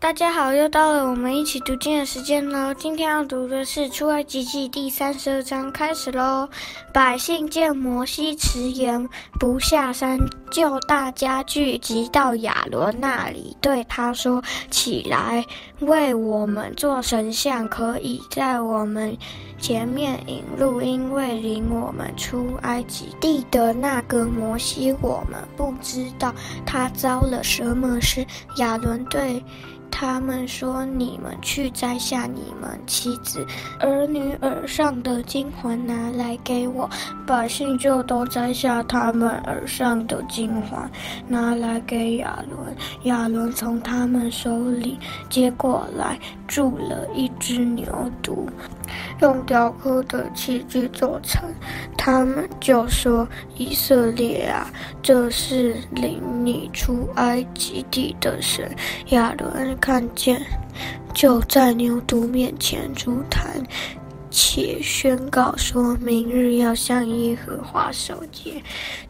大家好，又到了我们一起读经的时间喽。今天要读的是《出埃及记》第三十二章，开始喽。百姓见摩西迟延不下山，就大家聚集到亚伦那里，对他说：“起来，为我们做神像，可以在我们前面引路，因为领我们出埃及地的那个摩西，我们不知道他遭了什么事。”亚伦对他们说：“你们去摘下你们妻子、儿女耳上的金环，拿来给我。”百姓就都摘下他们耳上的金环，拿来给亚伦。亚伦从他们手里接过来，铸了一只牛犊，用雕刻的器具做成。他们就说：“以色列啊，这是领你出埃及地的神。”亚伦看见，就在牛犊面前出坛，且宣告说：“明日要向耶和华守节。”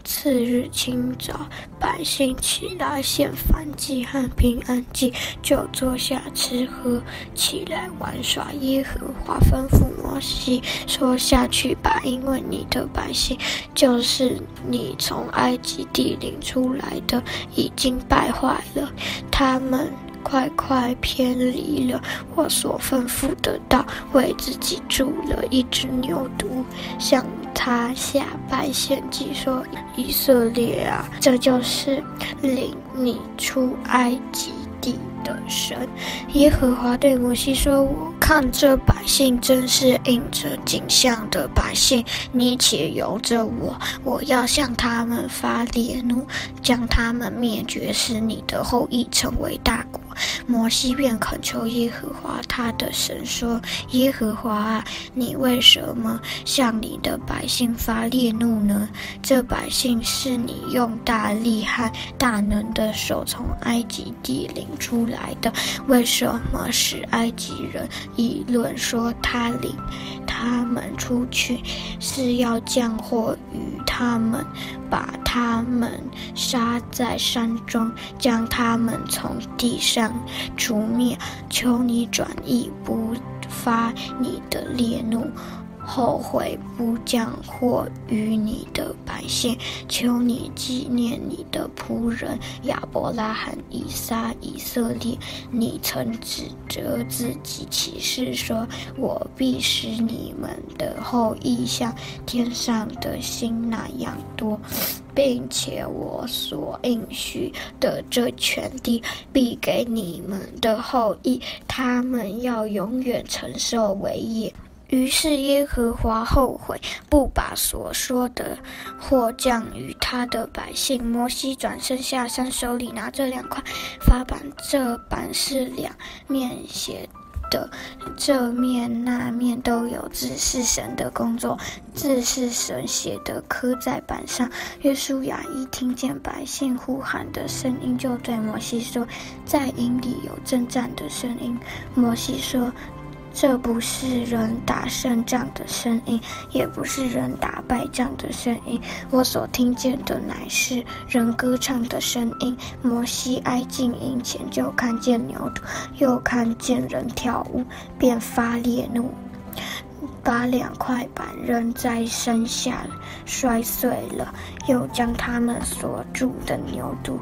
次日清早，百姓起来献燔祭和平安祭，就坐下吃喝，起来玩耍。耶和华吩咐摩西说：“下去吧，因为你的百姓，就是你从埃及地领出来的，已经败坏了，他们。”快快偏离了我所吩咐的道，为自己筑了一只牛犊，向他下拜献祭，说：“以色列啊，这就是领你出埃及地的神。”耶和华对摩西说：“我看这百姓真是应着景象的百姓，你且由着我，我要向他们发烈怒，将他们灭绝，使你的后裔成为大国。”摩西便恳求耶和华他的神说：“耶和华啊，你为什么向你的百姓发烈怒呢？这百姓是你用大力和大能的手从埃及地领出来的，为什么使埃及人议论说他领他们出去是要降祸于他们？”把他们杀在山中，将他们从地上除灭。求你转意，不发你的烈怒。后悔不降祸于你的百姓，求你纪念你的仆人亚伯拉罕、以撒、以色列。你曾指着自己起誓说：“我必使你们的后裔像天上的星那样多，并且我所应许的这全地必给你们的后裔，他们要永远承受为业。”于是耶和华后悔，不把所说的祸降于他的百姓。摩西转身下山，手里拿着两块法板，这板是两面写的，这面那面都有字，是神的工作，字是神写的，刻在板上。约书亚一听见百姓呼喊的声音，就对摩西说：“在营里有征战的声音。”摩西说。这不是人打胜仗的声音，也不是人打败仗的声音。我所听见的乃是人歌唱的声音。摩西挨近营前，就看见牛犊，又看见人跳舞，便发烈怒，把两块板扔在山下，摔碎了，又将他们所住的牛犊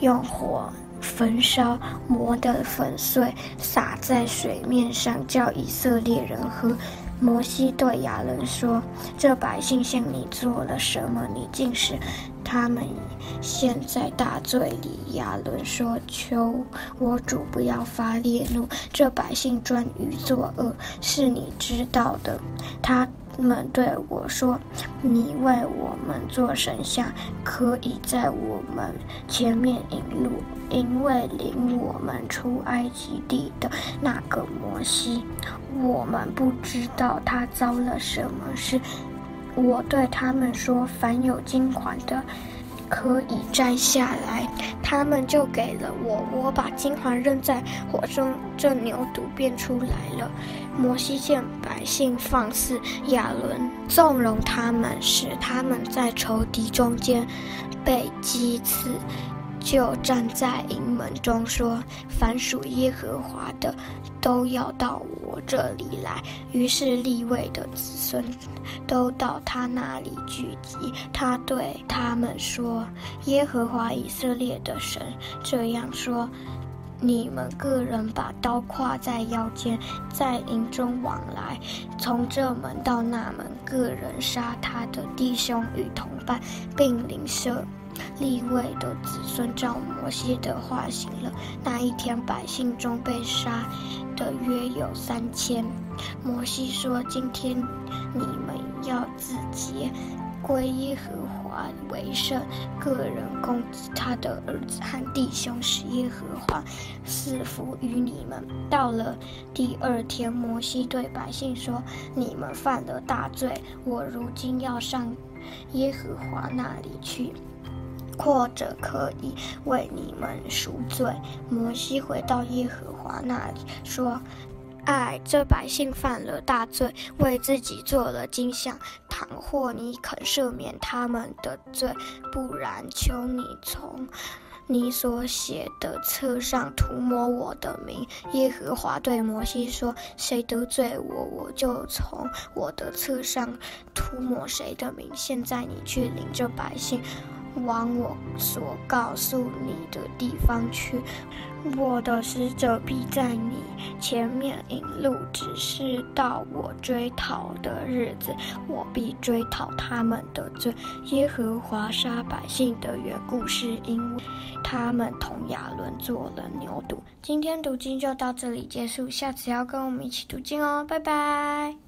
用火。焚烧，磨得粉碎，洒在水面上，叫以色列人喝。摩西对亚伦说：“这百姓向你做了什么？你竟使他们陷在大罪里。”亚伦说：“求我主不要发烈怒，这百姓专于作恶，是你知道的。”他。们对我说：“你为我们做神像，可以在我们前面引路，因为领我们出埃及地的那个摩西，我们不知道他遭了什么事。”我对他们说：“凡有金款的，可以摘下来。他们就给了我，我把金环扔在火中，这牛犊便出来了。摩西见百姓放肆，亚伦纵容他们，使他们在仇敌中间被击刺。就站在营门中说：“凡属耶和华的，都要到我这里来。”于是利未的子孙都到他那里聚集。他对他们说：“耶和华以色列的神这样说：你们个人把刀挎在腰间，在营中往来，从这门到那门，个人杀他的弟兄与同伴，并邻舍。”立位的子孙照摩西的话行了。那一天，百姓中被杀的约有三千。摩西说：“今天你们要自洁，归耶和华为圣。个人攻击他的儿子和弟兄，使耶和华赐福于你们。”到了第二天，摩西对百姓说：“你们犯了大罪，我如今要上耶和华那里去。”或者可以为你们赎罪。摩西回到耶和华那里，说：“唉，这百姓犯了大罪，为自己做了金像。倘或你肯赦免他们的罪，不然，求你从你所写的册上涂抹我的名。”耶和华对摩西说：“谁得罪我，我就从我的册上涂抹谁的名。现在你去领这百姓。”往我所告诉你的地方去，我的使者必在你前面引路，只是到我追讨的日子，我必追讨他们的罪。耶和华杀百姓的缘故，是因为他们同亚伦做了牛犊。今天读经就到这里结束，下次要跟我们一起读经哦，拜拜。